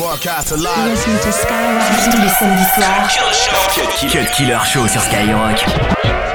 Broadcast live. Listen to Skyrock tous les samedis soirs. Cut Killer Show sur Skyrock.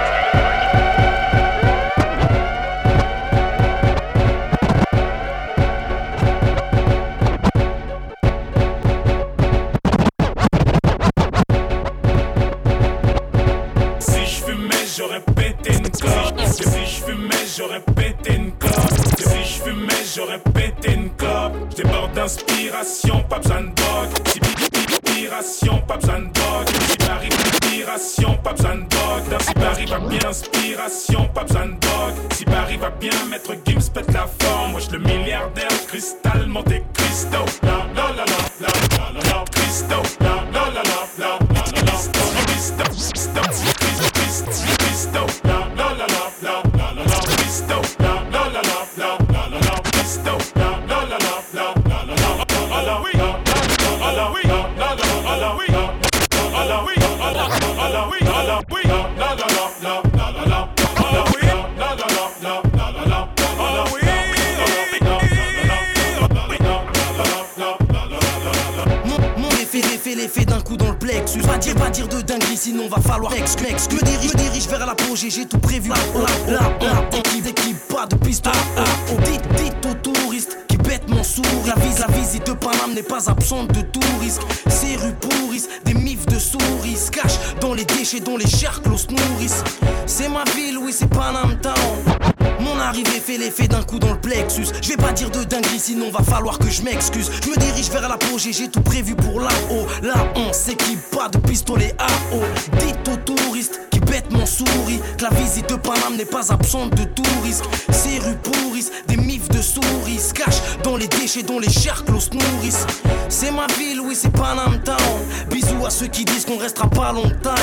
Falloir exclure. Me dirige, me dirige vers j'ai tout prévu. Là, là, là, équipe, équipe, pas de piste. Dites, dites aux touristes qui bêtent mon sourire. La, vise, la visite de Paname n'est pas absente sinon va falloir que je m'excuse. Je me dirige vers l'apogée, j'ai tout prévu pour là-haut. Là, on s'équipe pas de pistolet à eau. Dites aux touristes qui bêtent mon souris que la visite de Paname n'est pas absente de tout risque. Ces rues pourrissent, des mifs de souris cachent dans les déchets dont les charclos se nourrissent. C'est ma ville, oui, c'est Paname Town. Bisous à ceux qui disent qu'on restera pas longtemps.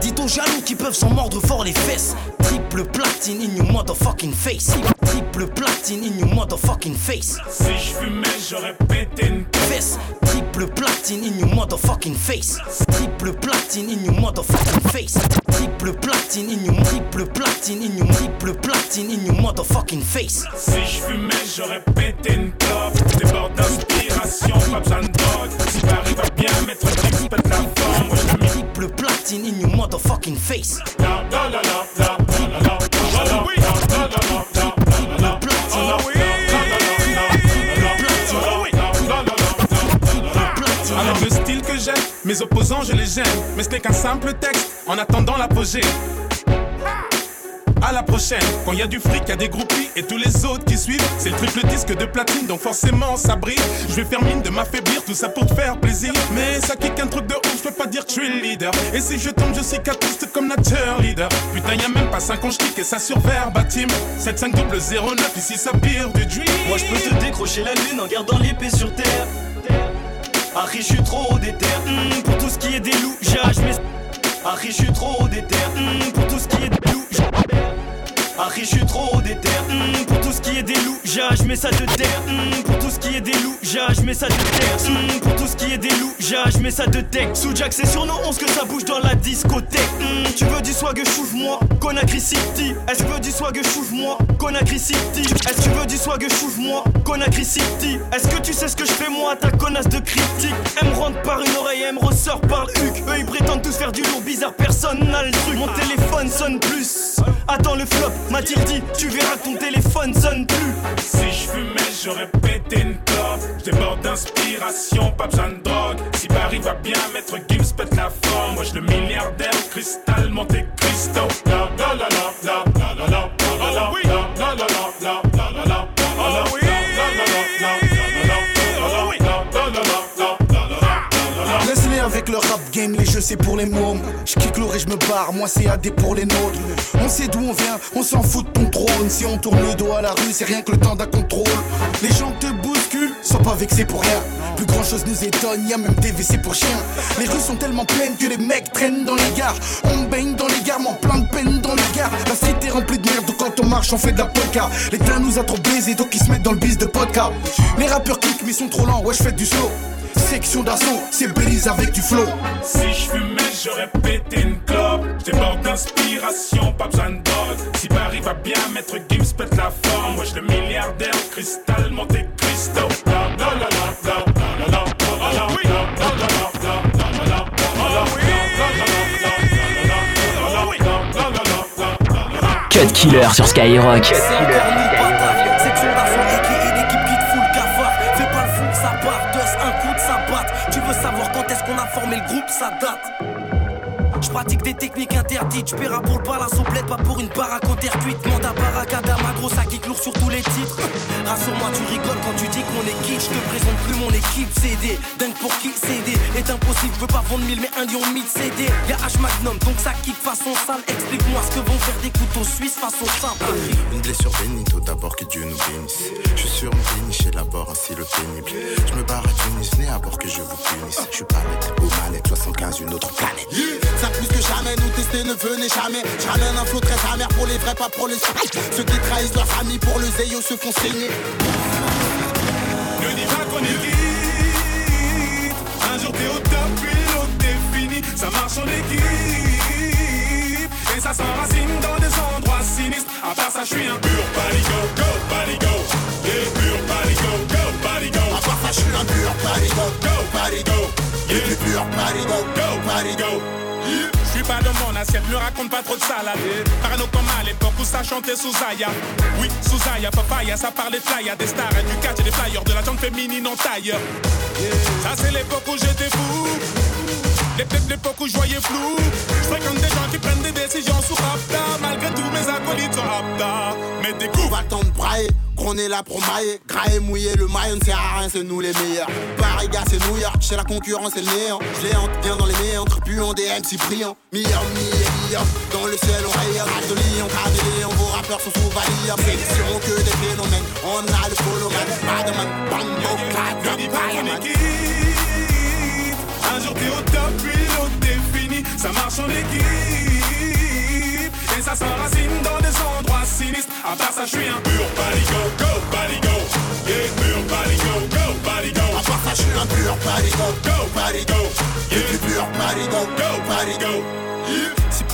Dites aux jaloux qui peuvent s'en mordre fort les fesses. Triple platine in your motherfucking face. Triple platine in your motherfucking face. Si je fumais, j'aurais pété une fesse. Triple platine in your motherfucking face. Triple platine in your motherfucking face. Triple platine in your triple platine in your triple platine in your motherfucking face. Si je fumais, j'aurais pété une clope. Débord d'inspiration, pas besoin de drogue. Si Paris va bien mettre le pète la forme. Triple platine in your motherfucking face. Alors le style que j'aime, mes opposants je les gêne, mais ce n'est qu'un simple texte en attendant l'apogée. À la prochaine, quand y a du fric, y a des groupies et tous les autres qui suivent. C'est le triple disque de platine, donc forcément ça brille. Je vais faire mine de m'affaiblir, tout ça pour te faire plaisir. Mais ça kick un truc de ouf, je peux pas dire que je suis le leader. Et si je tombe, je cicatrise comme nature leader. Putain, y a même pas 5 ans, je et ça sur verbatim. 7 double 09, ici ça pire du dream. Moi je peux te décrocher la lune en gardant l'épée sur terre. Harry, je suis trop déter. Hmm, pour tout ce qui est des loups, mais. Harry, je suis trop déter. Hmm, pour tout ce qui est des loups, Harry, je suis trop déter. Hmm, pour tout ce qui est des loups, j'ai mais ça de terre. pour tout ce qui est des loups, j'ai mais ça de terre. pour tout ce qui est des loups, j'ai mais ça de tech. Sous Jack, c'est sur nos 11 que ça bouge dans la discothèque. tu veux du swag, chouve-moi, Conakry City. Est-ce que tu veux du swag, chouve-moi, Conakry City. Est-ce que tu veux du swag, chouve-moi, Conakry City. Est-ce que tu sais ce que je fais moi, ta connasse de critique? Elle me rentre par une oreille, elle me ressort par le huc. Eux ils prétendent tous faire du lourd bizarre, personne n'a le truc. Mon téléphone sonne plus. Attends le flop, m'a-t-il dit, tu verras ton téléphone sonne plus. Si je fumais, j'aurais pété une clope. J'déborde d'inspiration, pas besoin de drogue. Si Paris va bien, mettre Gims pète la forme. Moi, je le milliardaire, cristal, monté Cristo. La la la la la la la. Le rap game, les jeux c'est pour les mômes. J'kick l'or et je me barre, moi c'est AD pour les nôtres. On sait d'où on vient, on s'en fout de ton trône. Si on tourne le dos à la rue, c'est rien que le temps d'un contrôle. Les gens te bousculent, sont pas vexés pour rien. Plus grand chose nous étonne, y même des WC pour chiens. Les rues sont tellement pleines que les mecs traînent dans les gares. On baigne dans les gares, en plein de peine dans les gares. La cité remplie de merde, quand on marche, on fait de la polka. L'État nous a trop baisé, donc ils se mettent dans le bis de podcast. Les rappeurs cliquent, mais ils sont trop lents, ouais, je fais du slow. Section d'assaut, c'est brise avec du flow. Si je fumais, j'aurais pété une clope. J'déborde d'inspiration, pas besoin de Si Paris va bien, maître Gims pète la forme. Moi, le milliardaire, cristal, Monte Cristo. Cut Killer sur Skyrock. Cut killer. Pratique des techniques interdites. J'paierai pour le au bled, pas pour une baraque en terre cuite. Manda baracada, ma grosse qui lourd sur tous les titres. Rassure-moi, tu rigoles quand tu dis qu'on est quitte. J'te présente plus mon équipe CD. Dingue pour qui CD est impossible. J'veux pas vendre mille, mais un lion 1000 CD. Y'a H Magnum, donc ça kick façon sale. Explique-moi ce que vont faire des couteaux suisses façon simple. Une blessure bénito, d'abord que Dieu nous bénisse. Je suis sur une péniche, élabore ainsi le pénible. Je me barre à Tunis, né à bord que je vous punisse. Je suis pas au malette, 75, une autre planète que jamais, nous tester ne venez jamais. J'ramène un flot très amer pour les vrais, pas pour les Ceux qui trahissent leur famille pour le zéyo se font saigner. Ne dis pas qu'on est quitte. Un jour t'es au top, puis l'autre t'es fini. Ça marche en équipe. Et ça s'enracine dans des endroits sinistres. À part ça, je suis un pur paligo, go, paligo. Yeah, pur paligo, go, paligo. À part ça, je suis un pur paligo, go, paligo. Yeah, pur paligo, go, paligo. Pas de mon assiette, me raconte pas trop de salade. Parano comme à l'époque où ça chantait sous Zaya. Oui, sous Zaya, papaya, ça parlait fly, des stars et du catch et des flyers, de la jante féminine en taille. Ça c'est l'époque où j'étais fou. L'époque où je voyais flou. Je fréquente des gens qui prennent des décisions sous Rapta. Malgré tous mes acolytes sont Rapta. Mais des coups. Va le temps de brailler. On est là pour mailler, mouiller, le maillot ne sert à rien, c'est nous les meilleurs. Paris, gars, c'est New York, chez la concurrence, c'est le néant. Géante, viens dans les méandres, puant des MC brillants. Millions, milliers, millions, dans le ciel, on rayonne. Rage de lion, caméléon, vos rappeurs sont sous valire. Sélections que des phénomènes, on a le poloman, Madman, Bambo, Clad, Un jour t'es au top, puis l'autre t'es fini, ça marche en équipe. Et ça s'enracine dans des endroits sinistres. À part ça, je suis un go, baligo. Yeah, pur baligo, go, baligo.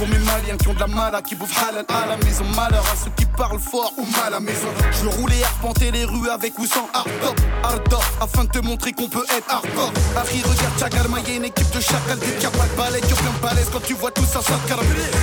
Mes maliens qui ont de la mala, qui bouffent halal à la maison. Malheur à ceux qui parlent fort ou mal à la maison. Je et arpenter les rues avec ou sans hardcore, hardcore, afin de te montrer qu'on peut être hardcore. Harry, regarde Chagal, y'a une équipe de chacal, des capables balais, qui ont plein balèze quand tu vois tout ça, ça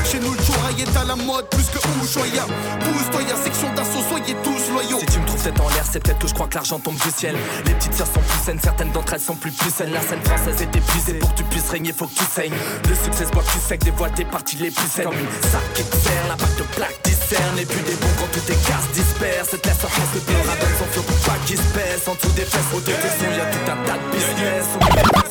Chez nous, le chouraille est à la mode, plus que Ushuaïa. Pousse-toi, y'a section d'assaut, soyez tous loyaux. Si tu me trouves c'est en l'air, c'est peut-être que je crois que l'argent tombe du ciel. Les petites sœurs sont plus saines, certaines d'entre elles sont plus plus saines. La scène française est épuisée, pour que tu puisses régner, faut que tu saignes. Le succès se voit plus sec, dévoile tes parties les plus saines. Comme une sac te sert, l'impact de plaque discerne. Et puis des bons quand tout est casse disperse. Cette laisse en face de tes rappels, son flot pas qui se pèse. En dessous des fesses, au tes sous, y'a tout un tas de business.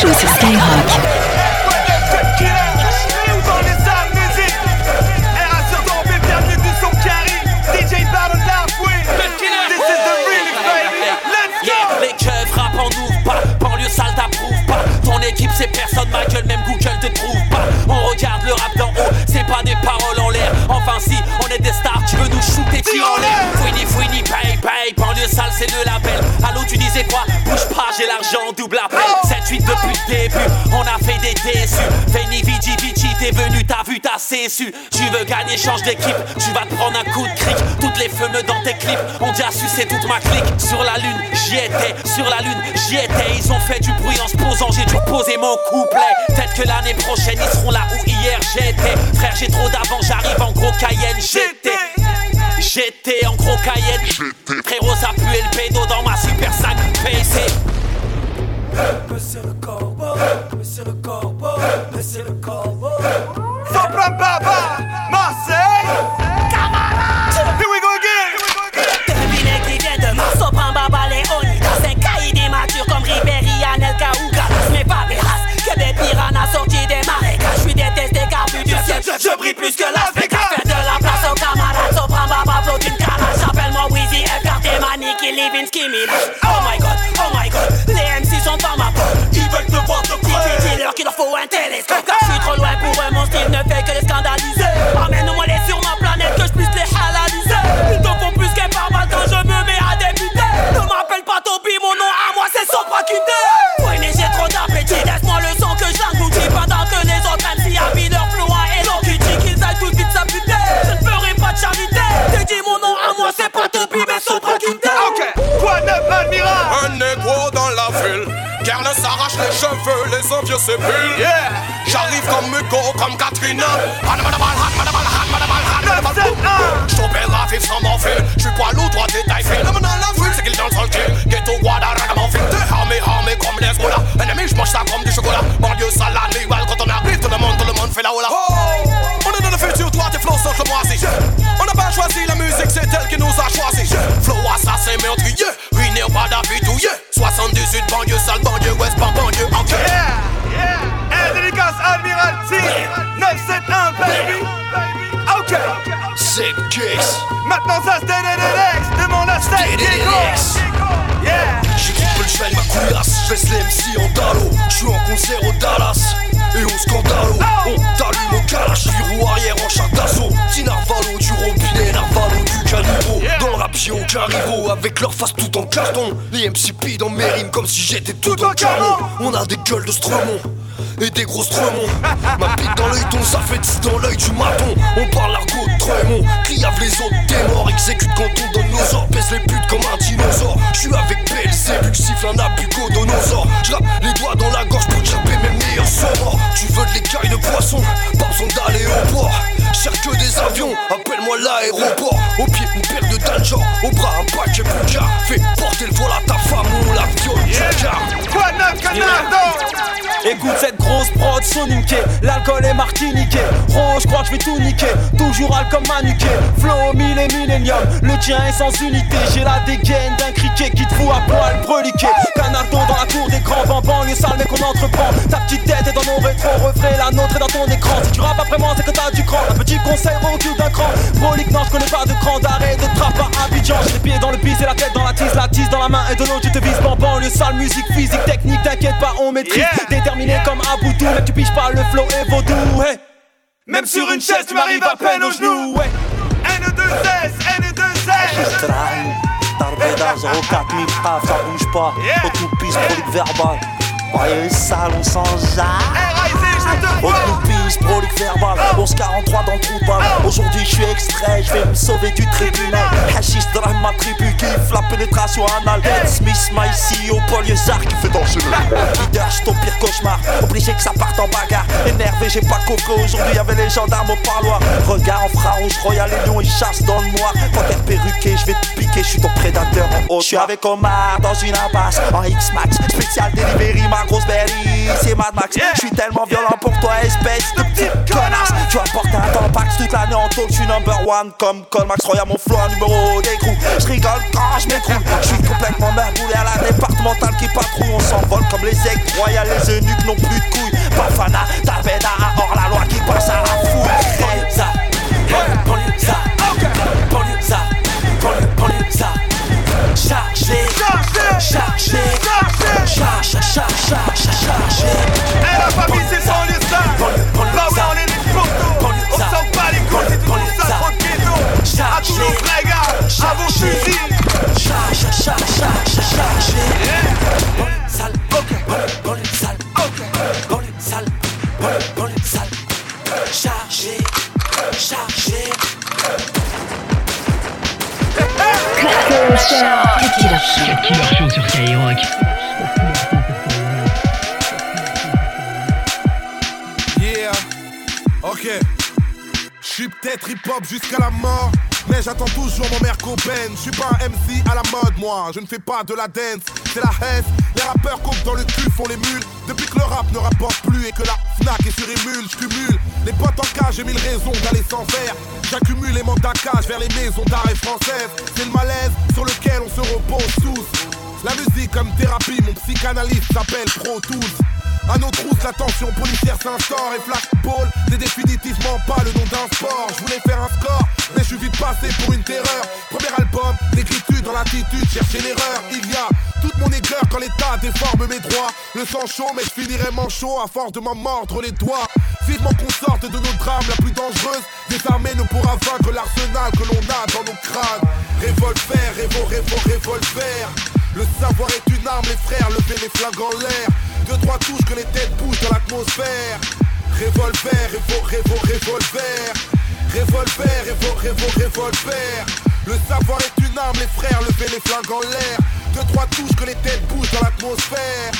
Cut vu, t'as cessu Tu veux gagner, change d'équipe, tu vas te prendre un coup de cric. Toutes les feux dans tes clips, on déjà sucé toute ma clique. Sur la lune, j'y étais, sur la lune, j'y étais. Ils ont fait du bruit en se posant, j'ai dû poser mon couplet. Peut-être que l'année prochaine ils seront là où hier j'étais. Frère j'ai trop d'avant, j'arrive en gros Cayenne, j'étais. J'étais en gros Cayenne. Frérot ça puait le pédo dans ma super 5 PC Monsieur le corbeau, monsieur le corbeau, monsieur le corbeau. Sopra Baba, Marseille. Here we go again. Terminé qui vient de Sopran Baba Léonidas Un cahier des matures comme Ribéry, Anelka ou Galas Mais pas des races que des piranhas sortis des marécages Je suis détesté car vu du ciel Je brille plus que Las Vegas Fais de la place aux camarades Sopran Baba flotte une calage Appelle-moi Wheezy, F.R.T. un Diego. Yeah. J'équipe le cheval ma couillasse, les MC en dallo J'suis en concert au Dallas et au Scandalo On t'allume au calache, roue arrière en char d'assaut narvalo du robinet, narvalo du caniveau Dans le rap j'ai aucun rivaux, avec leur face tout en carton Les MC dans mes rimes comme si j'étais tout en carton On a des gueules de Stromon et des grosses tremons Ma bite dans l'œil, ton ça fait 10 dans l'œil du maton On parle l'argot de Tremont, criave les autres, t'es mort Exécute quand on donne nos pèse les putes comme un dinosaure. J'suis avec BLC, vu que siffle un abucodonosaure J'rappe les doigts dans la gorge pour chapper mes meilleurs sorts. Tu veux de l'écaille de poisson, pas besoin d'aller au port. Cherche que des avions, appelle-moi l'aéroport Écoute cette grosse prod soniquée, l'alcool est martiniqué. Rose, je crois que je vais tout niquer, toujours al comme manuqué. Flow mille et millénium, le tien est sans unité. J'ai la dégaine d'un criquet qui te fout à poil breliqué. Canardo dans la cour des grands bambans, les sales mecs qu'on entreprend. Ta petite tête est dans nos rétro refrains, la nôtre est dans ton écran. Si tu rappes après moi, c'est que t'as du cran. Un petit conseil, recul d'un cran? Prolique, non, je connais pas de cran d'arrêt de trappe à Abidjan. J'ai les pieds dans le pisse et la tête dans la tise, la tise dans la main et de l'autre, tu te vises bambam. Le sale musique, physique, technique, t'inquiète pas, on maîtrise. Déterminé comme Aboutou, mais tu piges pas le flow et vaudou. Hey. Même sur une chaise, tu m'arrives à peine aux genoux. Ouais. N2S, N2S. Train, Tarbeda 04000 frères, ça bouge pas. Autopiste, prolique verbal. Ouais, prolique verbal. 1143 dans le trou de balle. Aujourd'hui, je suis extrait, je vais me sauver du tribunal. Hachis drame ma tribu, kiffe la pénétration anale. Smith, my CEO, Paul qui fait danser le Leader, je ton pire cauchemar. Obligé que ça parte en bagarre. Énervé, j'ai pas coco. Aujourd'hui, y'avait les gendarmes au parloir. Regard en frère rouge, royal et lion, ils chassent dans le noir. Panthère perruqué, je vais te piquer, je suis ton prédateur en haut. Je suis avec Omar dans une impasse en X-Max. Spécial delivery, ma grosse berry, c'est Mad Max. Je suis tellement violent pour toi, espèce de petite connasse. Tu vas porter un tampax toute l'année en taux, je suis number one comme Colmax Royal, mon flow, numéro d'écrou. Je rigole quand je m'écroule. Je suis complètement merboulé à la départementale qui patrouille. On s'envole comme les aigles royales, les eunuques n'ont plus de couilles. Bafana, Tabeda, hors la loi Je suis pas un MC à la mode, moi. Je ne fais pas de la dance, c'est la haine. Les rappeurs comptent dans le cul, font les mules. Depuis que le rap ne rapporte plus et que la Fnac est sur émule, je. Les potes en cage, j'ai mille raisons d'aller sans faire. J'accumule les mandats cage vers les maisons d'arrêt françaises. C'est le malaise sur lequel on se repose tous. La musique comme thérapie, mon psychanalyste s'appelle Pro Tools. À nos trousses, la tension policière s'instaure et Flashball n'est définitivement pas le nom d'un sport. Je voulais faire un score, mais je suis vite passé pour une terreur. Premier album, l'écriture dans l'attitude, chercher l'erreur. Il y a toute mon aigreur quand l'État déforme mes droits. Le sang chaud, mais je finirai manchot à force de m'en mordre les doigts. Vivement qu'on sorte de nos drames la plus dangereuse. Désarmé ne pourra vaincre l'arsenal que l'on a dans nos crânes. Revolver, révo, révo, revolver. Le savoir est une arme, les frères, levez les flingues en l'air. Deux, trois touches que les têtes bougent dans l'atmosphère. Revolver, révo, révo, revolver. Revolver, révo, révo, revolver. Le savoir est une arme, les frères, levez les flingues en l'air. Deux, trois touches que les têtes bougent dans l'atmosphère.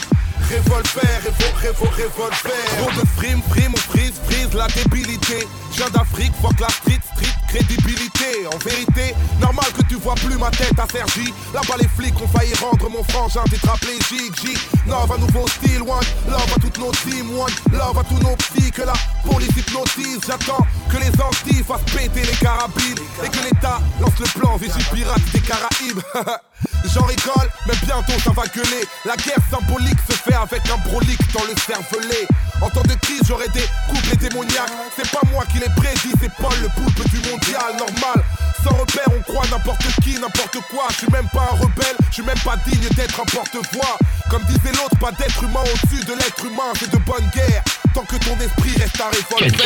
Revolver, révo, révo, revolver. Trop de frime, frime, on frise, frise la débilité. Je viens d'Afrique, fuck la street, street, crédibilité. En vérité, normal que tu vois plus ma tête à Sergi. Là-bas, les flics ont failli rendre mon frangin tétraplégique. J, love à nouveau style, one, love à toutes nos teams, one, love à tous nos psys. Que la police hypnotise, j'attends que les Antilles fassent péter les carabines. Et que l'État lance le plan Vigie pirate des Caraïbes. J'en rigole, mais bientôt ça va gueuler. La guerre symbolique se fait avec un brolique dans le cervelet. En temps de crise, j'aurais des couples démoniaques. C'est pas moi qui les prédit, c'est Paul le poulpe du mondial. Normal, sans repère, on croit n'importe qui, n'importe quoi. Je suis même pas un rebelle, je suis même pas digne d'être un porte-voix. Comme disait l'autre, pas d'être humain au-dessus de l'être humain, c'est de bonne guerre. Tant que ton esprit reste à révolver.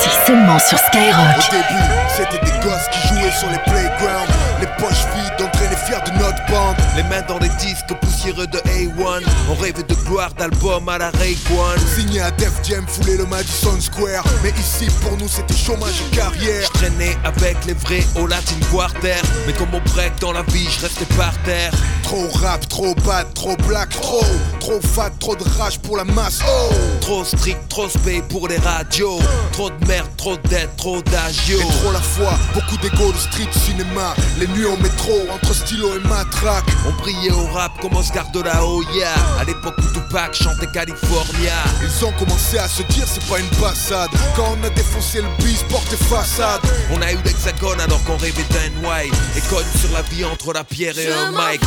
C'est seulement sur Skyrock. Au début, c'était des gosses qui jouaient sur les playgrounds. Les poches vides, fiers de notre bande. Les mains dans les disques poussiéreux de A1. On rêvait de gloire d'album à la Rayquan. Signé à Def Jam, foulé le Madison Square. Mais ici, pour nous, c'était chômage et carrière. Je traînais avec les vrais au Latin Quarter. Mais comme on break dans la vie, je restais par terre. Trop rap, trop bad, trop black, trop. Trop fat, trop de rage pour la masse. Oh! Trop strict, trop spé pour les radios. Trop de merde, trop de dettes, trop d'agio. Et trop la fois, beaucoup d'égo de street cinéma. Les nuits au métro, entre stylo et matraque. On priait au rap comme Oscar de la Hoya. À l'époque où Tupac chantait California. Ils ont commencé à se dire c'est pas une passade. Quand on a défoncé le bis, porte façade. On a eu l'hexagone alors qu'on rêvait d'un white. Et cogne sur la vie entre la pierre et un mic.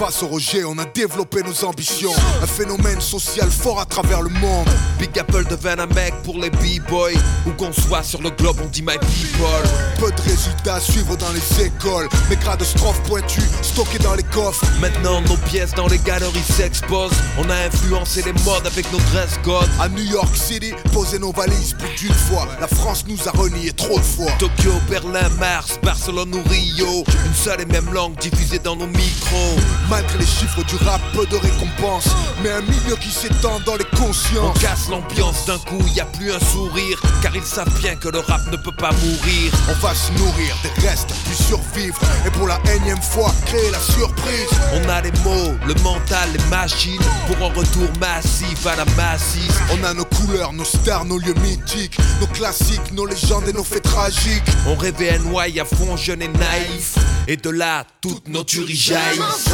Face au rejet, on a développé nos ambitions. Un phénomène social fort à travers le monde. Big Apple devint un mec pour les b-boys. Où qu'on soit sur le globe, on dit my people. Peu de résultats à suivre dans les écoles. Mes grades de strophes pointus, stockés dans les Maintenant, nos pièces dans les galeries s'exposent. On a influencé les modes avec nos dress codes. À New York City, poser nos valises plus d'une fois. La France nous a renié trop de fois. Tokyo, Berlin, Mars, Barcelone ou Rio. Une seule et même langue diffusée dans nos micros. Malgré les chiffres du rap, peu de récompenses. Mais un milieu qui s'étend dans les On consciences. casse l'ambiance d'un coup, y a plus un sourire. Car ils savent bien que le rap ne peut pas mourir. On va se nourrir des restes, puis survivre. Et pour la énième fois, créer la surprise. On a les mots, le mental, les machines. Pour un retour massif à la massif. On a nos couleurs, nos stars, nos lieux mythiques, nos classiques, nos légendes et nos faits tragiques. On rêvait NY à fond, jeune et naïf. Et de là, toutes nos tueries jaillissent.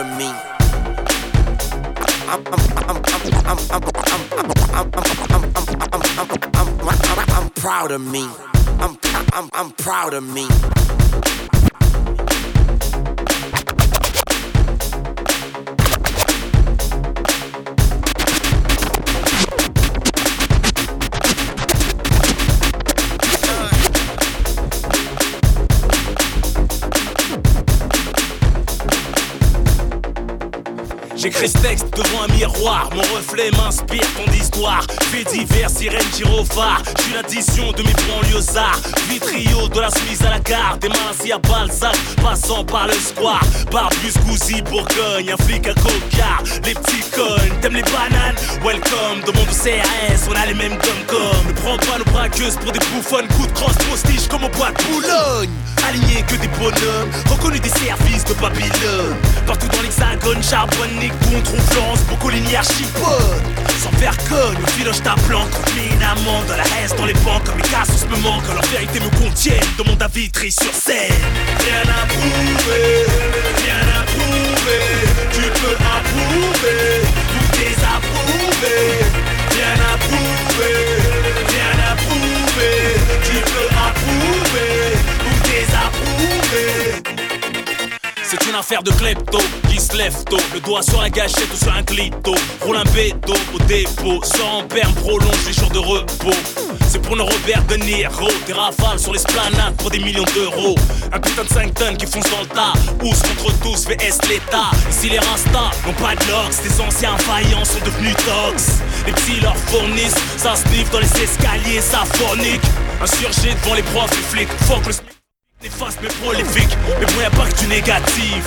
I'm, I'm, I'm proud of me. I'm, I'm, I'm proud of me. J'écris ce texte devant un miroir, mon reflet m'inspire ton histoire. Fait divers, sirène, gyrophare. Je suis l'addition de mes banlieusards. Vitrio de la Suisse à la gare, des mains à Balzac, passant par le square. Barbus, Gouzy, Bourgogne, un flic à coca. Les petits connes, t'aimes les bananes? Welcome, demande au CRS, on a les mêmes comme comme. Ne prends pas nos braqueuses pour des bouffonnes, coup de crosse, postiche comme au bois de Boulogne. Alignés que des bonhommes, reconnus des services de Babylone. Partout dans l'hexagone, charbonne, où on trouve Florence, Boccolini, Archipode. Sans faire conne, au filoche ta planque, une amende dans la haine, dans les banques, comme les cassos me manquent, leur vérité me contiennent, demande à Vitry sur scène. Rien à prouver, rien à prouver, tu peux approuver, tout désapprouver. Une affaire de klepto qui se lève tôt. Le doigt sur la gâchette ou sur un clito. Roule un bédo au dépôt. Sans perme, prolonge les jours de repos. C'est pour nos Robert De Niro. Des rafales sur l'esplanade pour des millions d'euros. Un putain de 5 tonnes qui fonce dans le tas. Ous contre tous, VS l'État. Ici les rastas n'ont pas de lox. Des anciens faillants sont devenus tox. Les petits leur fournissent. Ça sniffe dans les escaliers, ça fornique. Insurgé devant les profs, les flics. Fuck le Néfaste mais prolifique, mais bon y'a pas que du négatif.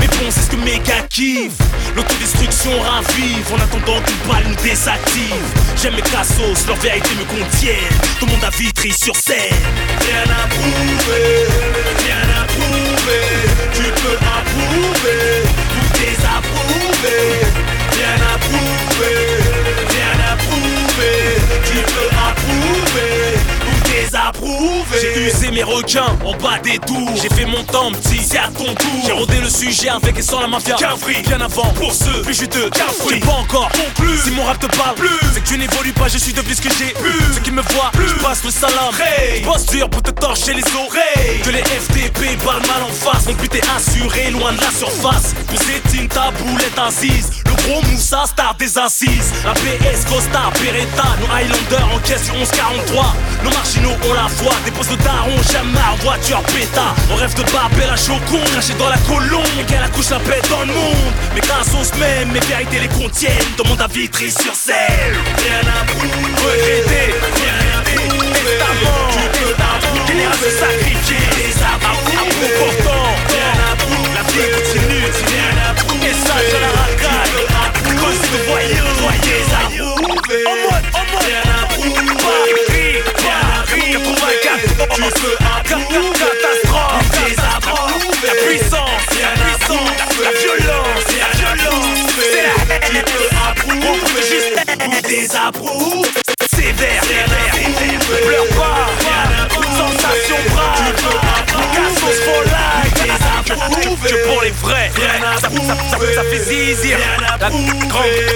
Mais bon c'est ce que mes gars kiffent. L'autodestruction ravive en attendant qu'une balle nous désactive. J'aime mes cassos, leur vérité me contiennent. Tout le monde a Vitry sur scène. Rien à prouver, rien à prouver. Tu peux approuver ou désapprouver Rien à J'ai usé mes requins en bas des tours. J'ai fait mon temps petit, c'est à ton tour. J'ai rodé le sujet avec et sans la mafia. Cavri, bien avant, pour ceux, plus juteux. J'ai pas encore conclu, si mon rap te parle plus. C'est que tu n'évolues pas, je suis devenu ce que j'ai plus. Ceux qui me voient, plus. je passe le salam. Hey. Bosse dur pour te torcher les oreilles. Que les FTP parlent mal en face. Mon but est assuré, loin de la surface. Vous ta boulette assise. Le gros Moussa, star des assises. La PS, Costa, Beretta Nos Highlanders en caisse 1143 Nos marginaux ont la foi Des postes de daron, en voiture péta On rêve de Babel à Chocon Craché dans la colombe. Et qu'elle accouche la paix dans le monde. Mes cassos même, mes vérités les contiennent. Demande à Vitry sur scène. Rien à prouver rien à prouver Testament, Génération sacrifiée pourtant Rien à La vie continue, rien à prouver Message à la racaille Cause de voyous, voyez En mode, Catastrophe, La puissance, la puissance La violence, la violence. C'est la haine Tu peux approuver. Juste ou désapprouver ça, ça, ça, ça fait zizir. La grande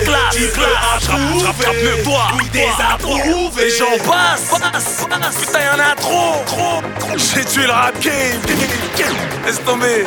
classe, classe J'rappe, mieux toi Désapprouvé Et j'en passe, passe, passe Putain y'en a trop, trop J'ai tué le rap game Laisse tomber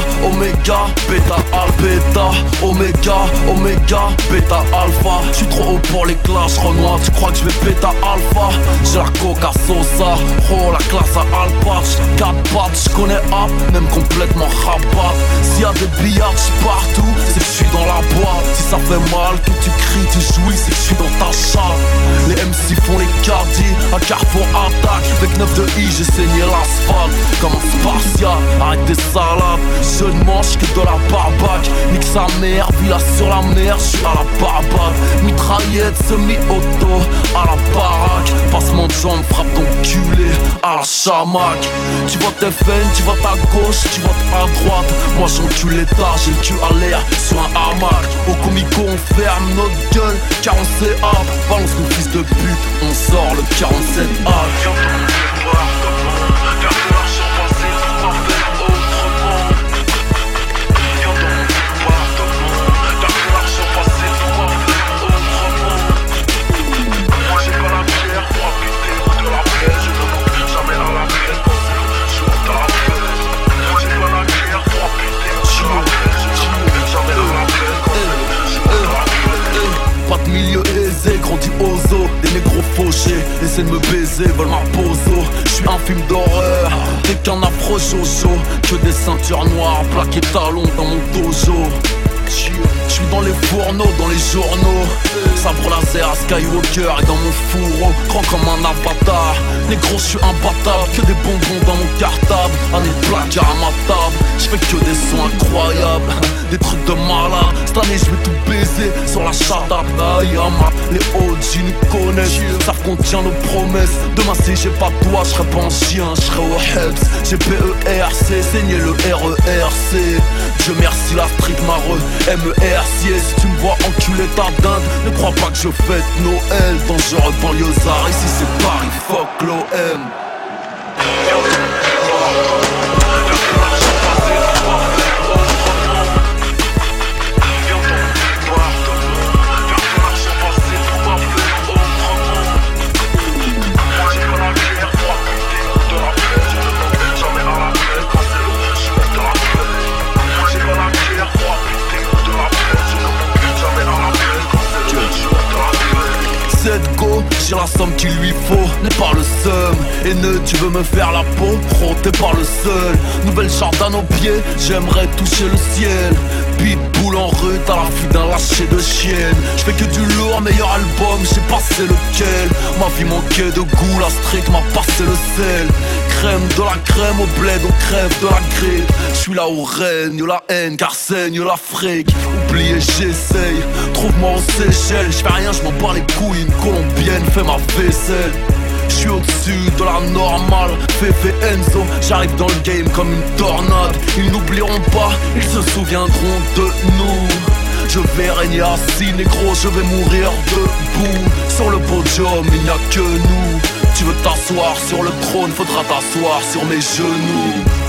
Omega, Beta, Alpha, Beta, Omega, Omega, Beta, Alpha. J'suis trop haut pour les classes, Renoir, tu crois que je vais Beta, Alpha? J'ai la coca Sosa, oh la classe à Alpha. Quatre pattes, j'connais App, même complètement rabat. S'il y a des billards partout, c'est que j'suis dans la boîte. Si ça fait mal, que tu cries, tu jouis, c'est que j'suis dans ta chatte. Les MC font les cardis, à Carrefour attaque. Avec 9 de I, j'ai saigné l'asphalte Comme un spartiate, arrête tes salades Je ne mange que de la barbaque sa mère, villa sur la mère, je à la barbade Mitraillette semi-auto à la baraque. Passement de jambes, frappe d'enculé à la chamac Tu vois tes veines, tu vois ta gauche, tu vois à droite. Moi j'encule l'état, j'ai le cul à l'air sur un hamac. Au comico on ferme notre gueule car on sait hop Balance nos fils de pute, on sort le 47 A essaient de me baiser, veulent ma poso Je suis un film d'horreur, dès qu'un afro jojo Que des ceintures noires, plaquées talons dans mon dojo je suis dans les fourneaux, dans les journaux. Sabre laser à Skywalker et dans mon fourreau. Grand comme un avatar. Négro je suis imbattable. Que des bonbons dans mon cartable. Un placard à ma table. Je fais que des sons incroyables. Des trucs de malade. Cette année je vais tout baiser sur la charte Ayama Les OG nous connaissent. Savent qu'on tient nos promesses. Demain si j'ai pas doigts je serai pas un chien Je serai au HEPS J'ai PERC Saigné le RERC Dieu merci la street MERC si tu me vois enculer ta dinde Ne crois pas que je fête Noël Dangereux banlieusard Ici c'est Paris, fuck l'OM tu veux me faire la peau, pro, t'es pas le seul. Nouvelle jardin aux pieds, j'aimerais toucher le ciel. Pitbull en rue, t'as la fuite d'un lâcher de chienne. J'fais que du lourd, meilleur album, j'ai passé lequel Ma vie manquait de goût, la street m'a passé le sel. Crème de la crème au bled, on crève de la grippe. J'suis là où règne la haine, car saigne l'Afrique. Oubliez, j'essaye, trouve-moi aux Seychelles. J'fais rien, j'm'en bats les couilles, une colombienne fait ma vaisselle je suis au-dessus de la normale. Fefe Enzo, j'arrive dans le game comme une tornade. Ils n'oublieront pas, ils se souviendront de nous. Je vais régner assis, négro, je vais mourir debout. Sur le podium, il n'y a que nous. Tu veux t'asseoir sur le trône, faudra t'asseoir sur mes genoux